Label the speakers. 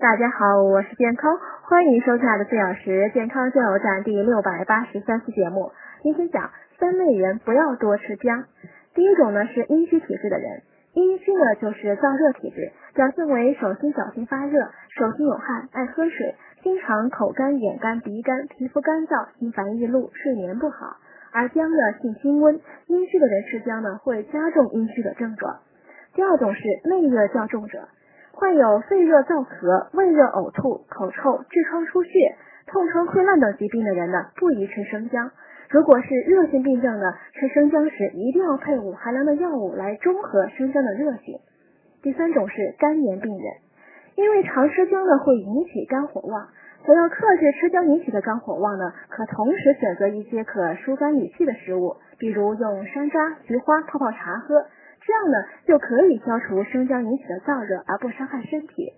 Speaker 1: 大家好，我是健康，欢迎收看的四小时健康加油站第六百八十三期节目。今天讲三类人不要多吃姜。第一种呢是阴虚体质的人，阴虚呢就是燥热体质，表现为手心脚心发热，手心有汗，爱喝水，经常口干、眼干、鼻干，皮肤干燥，心烦易怒，睡眠不好。而姜呢性辛温，阴虚的人吃姜呢会加重阴虚的症状。第二种是内热较重者，患有肺热燥咳、胃热呕吐、口臭、痔疮出血、痛疮溃烂等疾病的人呢，不宜吃生姜。如果是热性病症呢，吃生姜时一定要配伍寒凉的药物来中和生姜的热性。第三种是肝炎病人，因为常吃姜呢会引起肝火旺，想要克制吃姜引起的肝火旺呢，可同时选择一些可疏肝理气的食物，比如用山楂、菊花泡泡茶喝。这样呢，就可以消除生姜引起的燥热，而不伤害身体。